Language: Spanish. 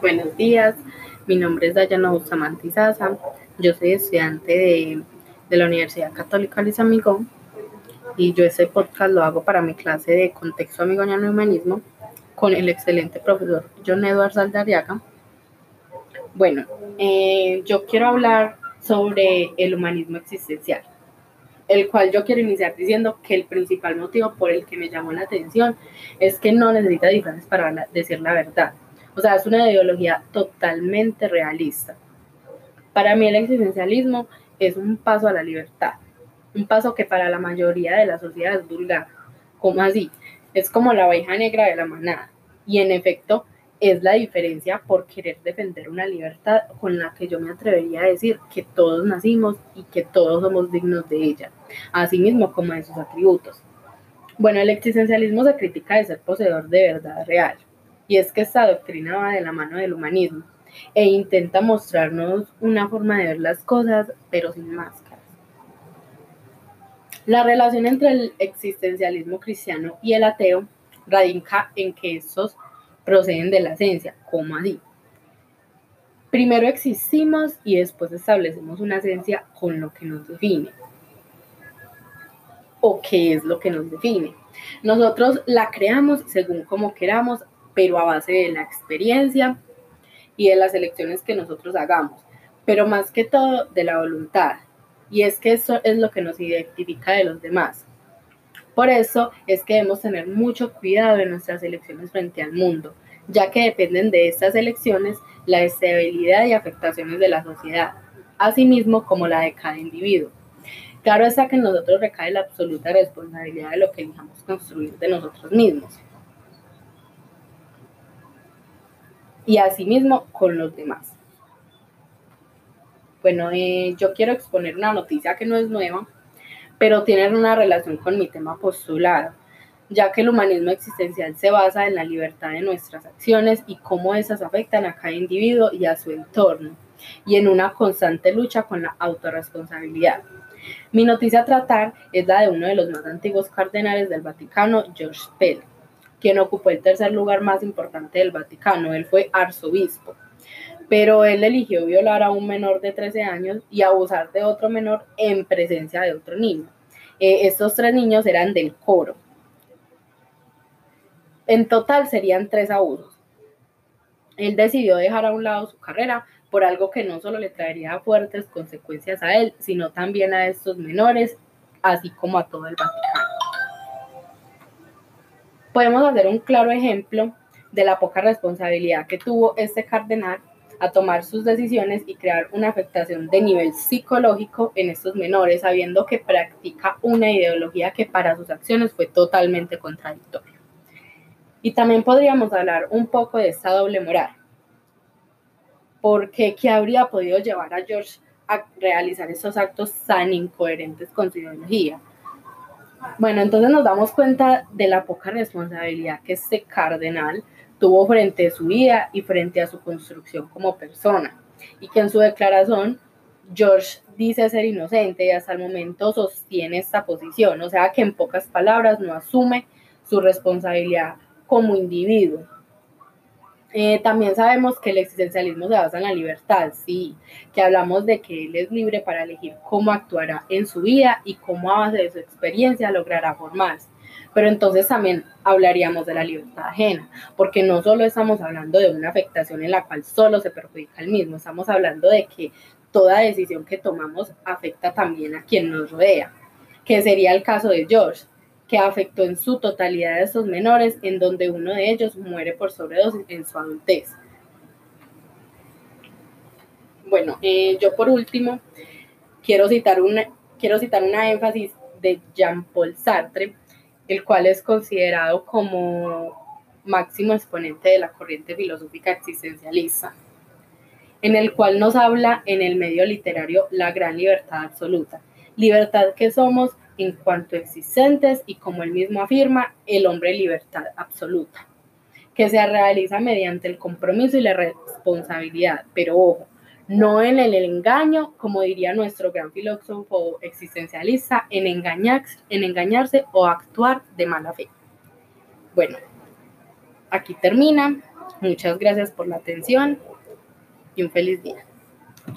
Buenos días, mi nombre es Dayana Bustamante Sasa, yo soy estudiante de, de, la Universidad Católica Luis Amigo y yo ese podcast lo hago para mi clase de Contexto Amigoñano y Humanismo con el excelente profesor John Edward Saldariaga. Bueno, eh, yo quiero hablar sobre el humanismo existencial, el cual yo quiero iniciar diciendo que el principal motivo por el que me llamó la atención es que no necesita disfraces para decir la verdad o sea, es una ideología totalmente realista. Para mí el existencialismo es un paso a la libertad, un paso que para la mayoría de la sociedad es vulgar. ¿Cómo así? Es como la oveja negra de la manada. Y en efecto, es la diferencia por querer defender una libertad con la que yo me atrevería a decir que todos nacimos y que todos somos dignos de ella, así mismo como de sus atributos. Bueno, el existencialismo se critica de ser poseedor de verdad real, y es que esta doctrina va de la mano del humanismo e intenta mostrarnos una forma de ver las cosas, pero sin máscaras. La relación entre el existencialismo cristiano y el ateo radica en que estos proceden de la esencia, como así. Primero existimos y después establecemos una esencia con lo que nos define. ¿O qué es lo que nos define? Nosotros la creamos según como queramos pero a base de la experiencia y de las elecciones que nosotros hagamos, pero más que todo de la voluntad. Y es que eso es lo que nos identifica de los demás. Por eso es que debemos tener mucho cuidado en nuestras elecciones frente al mundo, ya que dependen de estas elecciones la estabilidad y afectaciones de la sociedad, asimismo como la de cada individuo. Claro está que en nosotros recae la absoluta responsabilidad de lo que elijamos construir de nosotros mismos. Y asimismo con los demás. Bueno, eh, yo quiero exponer una noticia que no es nueva, pero tiene una relación con mi tema postulado, ya que el humanismo existencial se basa en la libertad de nuestras acciones y cómo esas afectan a cada individuo y a su entorno, y en una constante lucha con la autorresponsabilidad. Mi noticia a tratar es la de uno de los más antiguos cardenales del Vaticano, George Pell, quien ocupó el tercer lugar más importante del Vaticano. Él fue arzobispo. Pero él eligió violar a un menor de 13 años y abusar de otro menor en presencia de otro niño. Eh, estos tres niños eran del coro. En total serían tres abusos. Él decidió dejar a un lado su carrera por algo que no solo le traería fuertes consecuencias a él, sino también a estos menores, así como a todo el Vaticano podemos hacer un claro ejemplo de la poca responsabilidad que tuvo este cardenal a tomar sus decisiones y crear una afectación de nivel psicológico en estos menores, sabiendo que practica una ideología que para sus acciones fue totalmente contradictoria. Y también podríamos hablar un poco de esta doble moral, porque ¿qué habría podido llevar a George a realizar esos actos tan incoherentes con su ideología? Bueno, entonces nos damos cuenta de la poca responsabilidad que este cardenal tuvo frente a su vida y frente a su construcción como persona, y que en su declaración George dice ser inocente y hasta el momento sostiene esta posición, o sea que en pocas palabras no asume su responsabilidad como individuo. Eh, también sabemos que el existencialismo se basa en la libertad, sí, que hablamos de que él es libre para elegir cómo actuará en su vida y cómo a base de su experiencia logrará formarse. Pero entonces también hablaríamos de la libertad ajena, porque no solo estamos hablando de una afectación en la cual solo se perjudica el mismo, estamos hablando de que toda decisión que tomamos afecta también a quien nos rodea, que sería el caso de George que afectó en su totalidad a estos menores, en donde uno de ellos muere por sobredosis en su adultez. Bueno, eh, yo por último quiero citar, una, quiero citar una énfasis de Jean-Paul Sartre, el cual es considerado como máximo exponente de la corriente filosófica existencialista, en el cual nos habla en el medio literario la gran libertad absoluta, libertad que somos en cuanto existentes y como él mismo afirma, el hombre libertad absoluta, que se realiza mediante el compromiso y la responsabilidad, pero ojo, no en el engaño, como diría nuestro gran filósofo existencialista, en, engañar, en engañarse o actuar de mala fe. Bueno, aquí termina Muchas gracias por la atención y un feliz día.